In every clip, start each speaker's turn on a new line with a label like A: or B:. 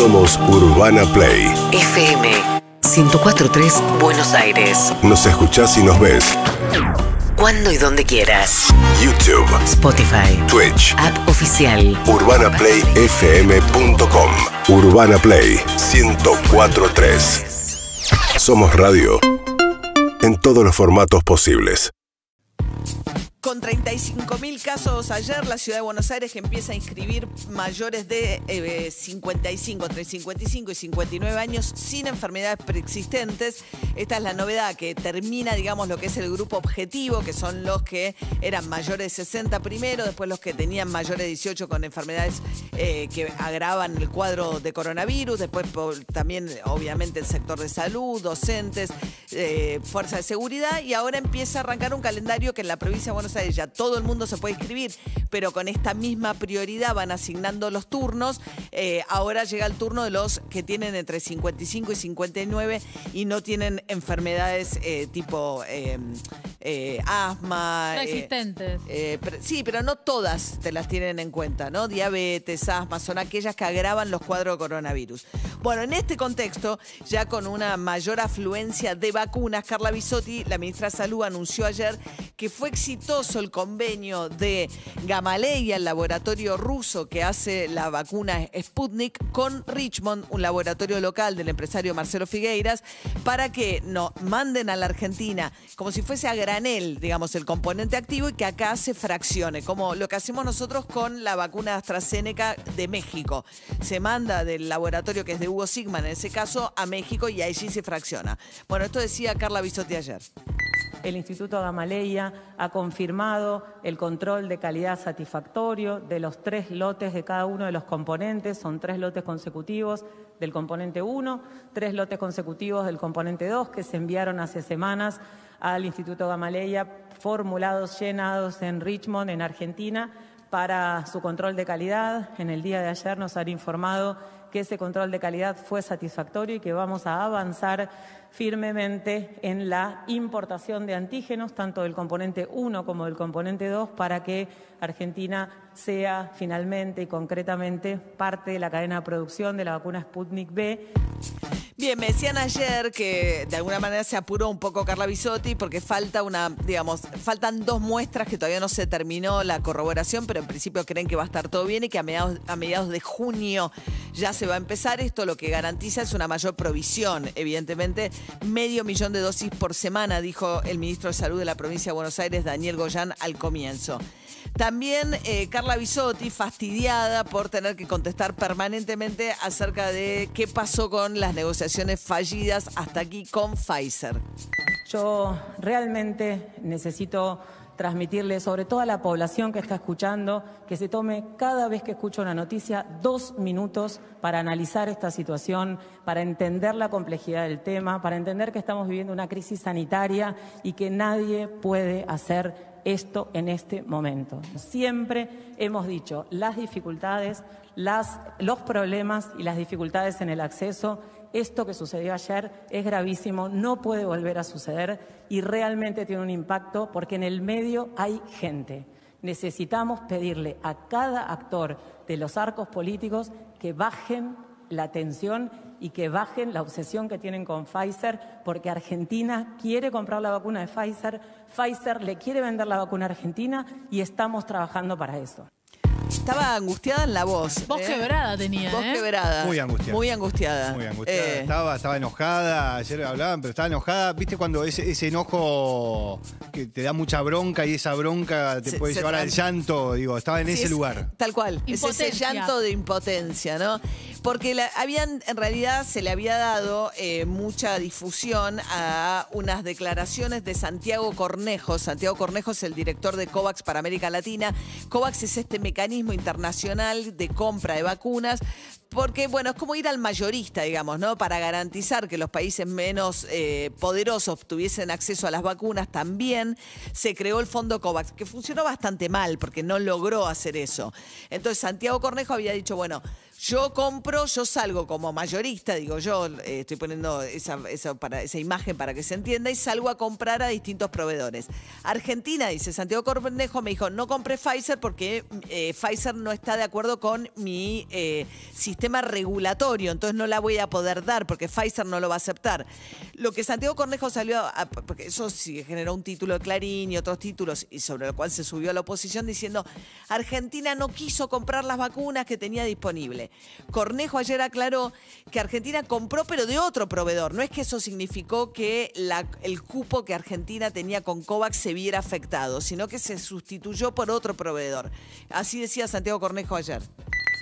A: Somos Urbana Play.
B: FM 1043 Buenos Aires.
A: Nos escuchás y nos ves.
B: Cuando y donde quieras.
A: YouTube,
B: Spotify.
A: Twitch,
B: App oficial.
A: urbanaplayfm.com. Urbana Play 1043. Somos radio en todos los formatos posibles.
C: Con 35.000 casos ayer, la ciudad de Buenos Aires empieza a inscribir mayores de eh, 55, entre 55 y 59 años sin enfermedades preexistentes. Esta es la novedad que termina, digamos, lo que es el grupo objetivo, que son los que eran mayores de 60 primero, después los que tenían mayores de 18 con enfermedades eh, que agravan el cuadro de coronavirus, después también, obviamente, el sector de salud, docentes, eh, fuerza de seguridad, y ahora empieza a arrancar un calendario que en la provincia de Buenos Aires ya todo el mundo se puede inscribir, pero con esta misma prioridad van asignando los turnos. Eh, ahora llega el turno de los que tienen entre 55 y 59 y no tienen enfermedades eh, tipo eh, eh, asma.
D: No existentes.
C: pero- sí, pero no todas te las tienen en cuenta, ¿no? Diabetes, asma, son aquellas que agravan los cuadros de coronavirus. Bueno, en este contexto, ya con una mayor afluencia de vacunas, Carla Bisotti, la ministra de Salud, anunció ayer que fue exitoso el convenio de Gamaleya, el laboratorio ruso que hace la vacuna Sputnik, con Richmond, un laboratorio local del empresario Marcelo Figueiras, para que nos manden a la Argentina como si fuese a granel, digamos, el componente activo y que acá se fraccione, como lo que hacemos nosotros con la vacuna AstraZeneca de México. Se manda del laboratorio que es de Hugo Sigman, en ese caso, a México y allí se fracciona. Bueno, esto decía Carla Bisotti ayer.
E: El Instituto Gamaleya ha confirmado el control de calidad satisfactorio de los tres lotes de cada uno de los componentes. Son tres lotes consecutivos del componente 1, tres lotes consecutivos del componente 2 que se enviaron hace semanas al Instituto Gamaleya, formulados, llenados en Richmond, en Argentina, para su control de calidad. En el día de ayer nos han informado que ese control de calidad fue satisfactorio y que vamos a avanzar firmemente en la importación de antígenos, tanto del componente 1 como del componente 2, para que Argentina sea finalmente y concretamente parte de la cadena de producción de la vacuna Sputnik B.
C: Bien, me decían ayer que de alguna manera se apuró un poco Carla Bisotti porque falta una, digamos, faltan dos muestras que todavía no se terminó la corroboración, pero en principio creen que va a estar todo bien y que a mediados, a mediados de junio ya se va a empezar. Esto lo que garantiza es una mayor provisión, evidentemente, medio millón de dosis por semana, dijo el ministro de Salud de la provincia de Buenos Aires, Daniel Goyán, al comienzo. También eh, Carla Bisotti, fastidiada por tener que contestar permanentemente acerca de qué pasó con las negociaciones fallidas hasta aquí con Pfizer.
E: Yo realmente necesito transmitirle, sobre todo a la población que está escuchando, que se tome cada vez que escucha una noticia dos minutos para analizar esta situación, para entender la complejidad del tema, para entender que estamos viviendo una crisis sanitaria y que nadie puede hacer esto en este momento. Siempre hemos dicho las dificultades, los problemas y las dificultades en el acceso. Esto que sucedió ayer es gravísimo, no puede volver a suceder y realmente tiene un impacto porque en el medio hay gente. Necesitamos pedirle a cada actor de los arcos políticos que bajen la tensión y que bajen la obsesión que tienen con Pfizer, porque Argentina quiere comprar la vacuna de Pfizer, Pfizer le quiere vender la vacuna a Argentina y estamos trabajando para eso.
C: Estaba angustiada en la voz.
D: Voz
C: ¿eh?
D: quebrada tenía,
C: Voz
D: ¿eh?
C: quebrada.
F: Muy angustiada.
C: Muy angustiada.
F: Muy angustiada.
C: Eh,
F: Estaba, estaba enojada, ayer hablaban, pero estaba enojada. ¿Viste cuando ese, ese enojo que te da mucha bronca y esa bronca te
C: Se-
F: puede
C: se
F: llevar al llanto? Digo, estaba en
C: Sí,
F: ese
C: es-
F: lugar.
C: Tal cual. Es ese llanto de impotencia, ¿no? Porque habían, en realidad se le había dado eh, mucha difusión a unas declaraciones de Santiago Cornejo. Santiago Cornejo es el director de COVAX para América Latina. COVAX es este mecanismo internacional de compra de vacunas. Porque, bueno, es como ir al mayorista, digamos, ¿no? Para garantizar que los países menos eh, poderosos tuviesen acceso a las vacunas, también se creó el fondo COVAX, que funcionó bastante mal porque no logró hacer eso. Entonces, Santiago Cornejo había dicho, bueno, Yo compro, yo salgo como mayorista, digo yo, eh, estoy poniendo esa, esa, para, esa imagen para que se entienda, y salgo a comprar a distintos proveedores. Argentina, dice Santiago Cornejo, me dijo, no compré Pfizer porque eh, Pfizer no está de acuerdo con mi eh, sistema regulatorio, entonces no la voy a poder dar porque Pfizer no lo va a aceptar. Lo que Santiago Cornejo salió, a- porque eso sí generó un título de Clarín y otros títulos, y sobre el cual se subió a la oposición diciendo, Argentina no quiso comprar las vacunas que tenía disponible. Cornejo ayer aclaró que Argentina compró, pero de otro proveedor. No es que eso significó que el cupo que Argentina tenía con COVAX se viera afectado, sino que se sustituyó por otro proveedor. Así decía Santiago Cornejo ayer.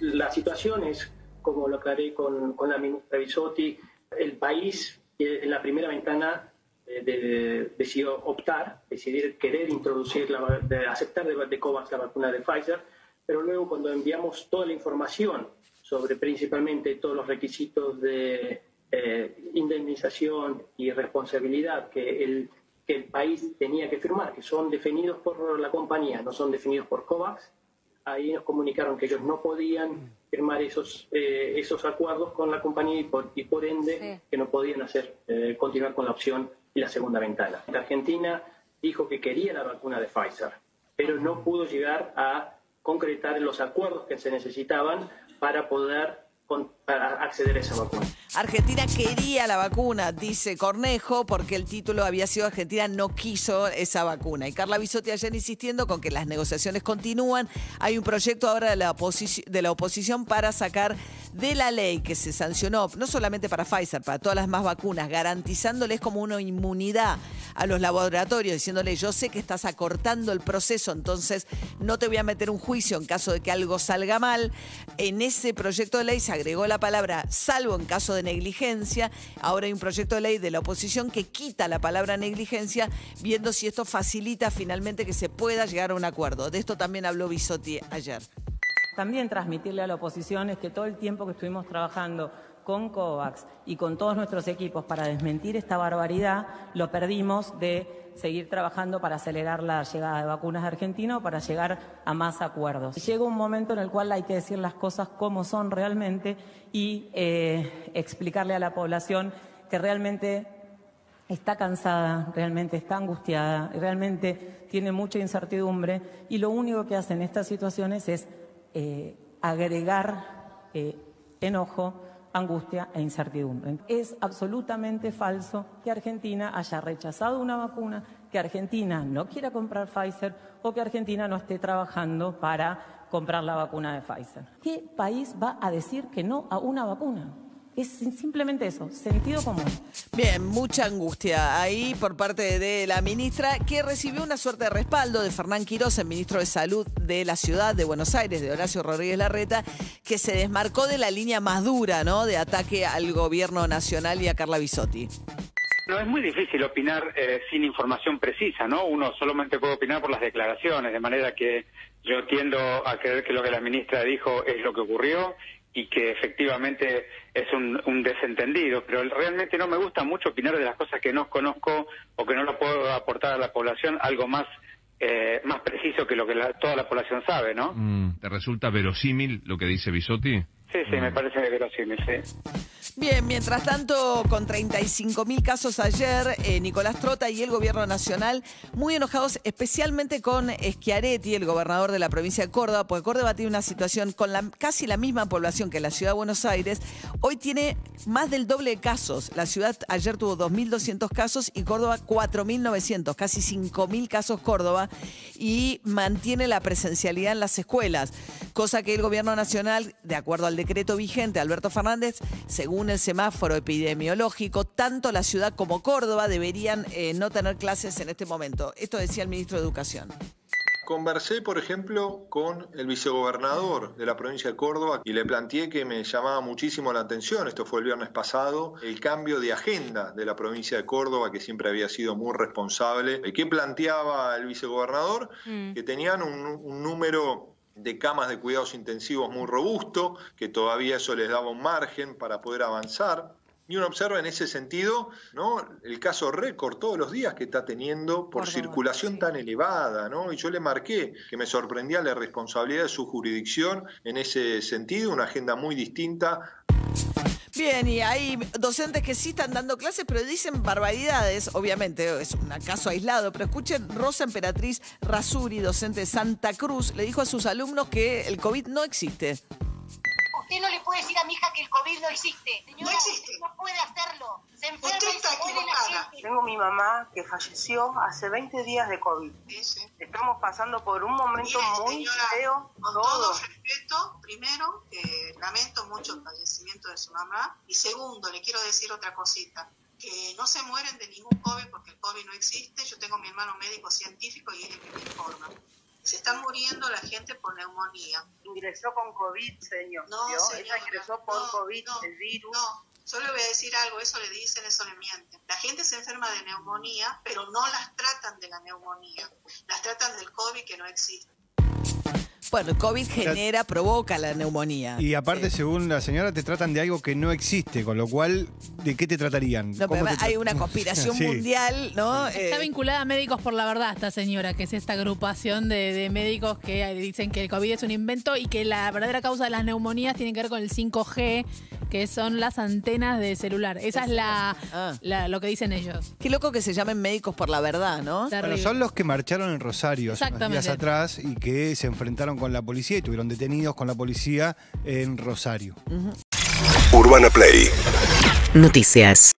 D: La situación es, como lo aclaré con, la ministra Bisotti, el país eh, en la primera ventana eh, de- decidió optar, decidir querer introducir, la, de aceptar de COVAX la vacuna de Pfizer, pero luego cuando enviamos toda la información sobre principalmente todos los requisitos de eh, indemnización y responsabilidad que el, que el país tenía que firmar, que son definidos por la compañía, no son definidos por COVAX, ahí nos comunicaron que ellos no podían firmar esos eh, esos acuerdos con la compañía y por, y por ende que no podían hacer eh, continuar con la opción y la segunda ventana. La Argentina dijo que quería la vacuna de Pfizer, pero no pudo llegar a concretar los acuerdos que se necesitaban para poder con- para acceder a esa vacuna.
C: Argentina quería la vacuna, dice Cornejo, porque el título había sido Argentina no quiso esa vacuna. Y Carla Bisotti ayer insistiendo con que las negociaciones continúan. Hay un proyecto ahora de la, de la oposición para sacar de la ley que se sancionó, no solamente para Pfizer, para todas las más vacunas, garantizándoles como una inmunidad a los laboratorios, diciéndole, yo sé que estás acortando el proceso, entonces no te voy a meter un juicio en caso de que algo salga mal. En ese proyecto de ley se agregó la palabra salvo en caso de negligencia. Ahora hay un proyecto de ley de la oposición que quita la palabra negligencia, viendo si esto facilita finalmente que se pueda llegar a un acuerdo. De esto también habló Bisotti ayer.
E: También transmitirle a la oposición es que todo el tiempo que estuvimos trabajando con COVAX y con todos nuestros equipos para desmentir esta barbaridad, lo perdimos de seguir trabajando para acelerar la llegada de vacunas a Argentina o para llegar a más acuerdos. Llega un momento en el cual hay que decir las cosas como son realmente y eh, explicarle a la población que realmente está cansada, realmente está angustiada, realmente tiene mucha incertidumbre y lo único que hace en estas situaciones es eh, agregar eh, enojo, angustia e incertidumbre. Es absolutamente falso que Argentina haya rechazado una vacuna, que Argentina no quiera comprar Pfizer o que Argentina no esté trabajando para comprar la vacuna de Pfizer. ¿Qué país va a decir que no a una vacuna? Es simplemente eso, sentido común.
C: Bien, mucha angustia ahí por parte de la ministra, que recibió una suerte de respaldo de Fernán Quiroz, el ministro de Salud de la ciudad de Buenos Aires, de Horacio Rodríguez Larreta, que se desmarcó de la línea más dura, ¿no? De ataque al gobierno nacional y a Carla Bisotti.
G: No, es muy difícil opinar eh, sin información precisa, ¿no? Uno solamente puede opinar por las declaraciones, de manera que yo tiendo a creer que lo que la ministra dijo es lo que ocurrió y que efectivamente es un, desentendido, pero realmente no me gusta mucho opinar de las cosas que no conozco o que no lo puedo aportar a la población algo más eh, más preciso que lo que la- toda la población sabe, ¿no?
H: Mm, ¿Te resulta verosímil lo que dice Bisotti?
G: Sí, sí, me parece verosímil, sí.
C: Bien, mientras tanto, con 35 mil casos ayer, eh, Nicolás Trota y el gobierno nacional muy enojados, especialmente con Schiaretti, el gobernador de la provincia de Córdoba, porque Córdoba tiene una situación con la, casi la misma población que la ciudad de Buenos Aires. Hoy tiene más del doble de casos. La ciudad ayer tuvo 2.200 casos y Córdoba 4.900, casi 5.000 casos Córdoba, y mantiene la presencialidad en las escuelas, cosa que el gobierno nacional, de acuerdo al decreto vigente, Alberto Fernández, según el semáforo epidemiológico, tanto la ciudad como Córdoba deberían eh, no tener clases en este momento. Esto decía el ministro de Educación.
I: Conversé, por ejemplo, con el vicegobernador de la provincia de Córdoba y le planteé que me llamaba muchísimo la atención, esto fue el viernes pasado, el cambio de agenda de la provincia de Córdoba, que siempre había sido muy responsable. ¿Qué planteaba el vicegobernador? Que tenían un, un número de camas de cuidados intensivos muy robusto, que todavía eso les daba un margen para poder avanzar. Y uno observa en ese sentido ¿no? el caso récord todos los días que está teniendo por circulación
C: sí.
I: tan elevada, ¿no? Y yo le marqué que me sorprendía la responsabilidad de su jurisdicción en ese sentido, una agenda muy distinta
C: Bien, y hay docentes que sí están dando clases, pero dicen barbaridades, obviamente, es un caso aislado, pero escuchen, Rosa Emperatriz Rasuri, docente de Santa Cruz, le dijo a sus alumnos que el COVID no existe.
J: Usted no le puede decir a mi hija que el COVID no existe. Señora,
K: No existe.
J: usted no puede hacerlo. Se enferma
K: Usted
J: y
K: está
J: se muere la
K: equivocada.
J: gente.
L: Tengo mi mamá que falleció hace 20 días de COVID.
K: Sí, sí.
L: Estamos pasando por un momento
K: Mire,
L: muy
K: señora,
L: feo,
K: Con
L: todo.
K: todo respeto, primero, que lamento mucho el fallecimiento de su mamá. Y segundo, le quiero decir otra cosita. Que no se mueren de ningún COVID porque el COVID no existe. Yo tengo a mi hermano médico científico y él es el que me informa. Se está muriendo la gente por neumonía.
L: Ingresó con COVID, señor.
K: No,
L: ¿vio?
K: señora,
L: Ella ingresó por
K: no,
L: COVID,
K: no,
L: el virus.
K: No, yo le voy a decir algo, eso le dicen, eso le mienten. La gente se enferma de neumonía, pero no las tratan de la neumonía. Las tratan del COVID que no existe.
C: Bueno, el COVID genera, provoca la neumonía.
F: Y aparte,
C: Sí.
F: según la señora, te tratan de algo que no existe, con lo cual, ¿de qué te tratarían?
C: No,
F: ¿Cómo
C: pero
F: te
C: hay
F: tra-
C: una conspiración
F: Sí.
C: mundial, ¿no?
M: Está
C: Eh,
M: vinculada a Médicos por la Verdad esta señora, que es esta agrupación de, de médicos que dicen que el COVID es un invento y que la verdadera causa de las neumonías tiene que ver con el 5G, que son las antenas de celular. Esa es la,
C: Ah.
M: la- lo que dicen ellos.
C: Qué loco que se llamen médicos por la verdad, ¿no?
M: Terrible.
F: son los que marcharon en Rosario hace unos días atrás y que se enfrentaron con la policía y tuvieron detenidos con la policía en Rosario.
A: Urbana Play
B: Noticias.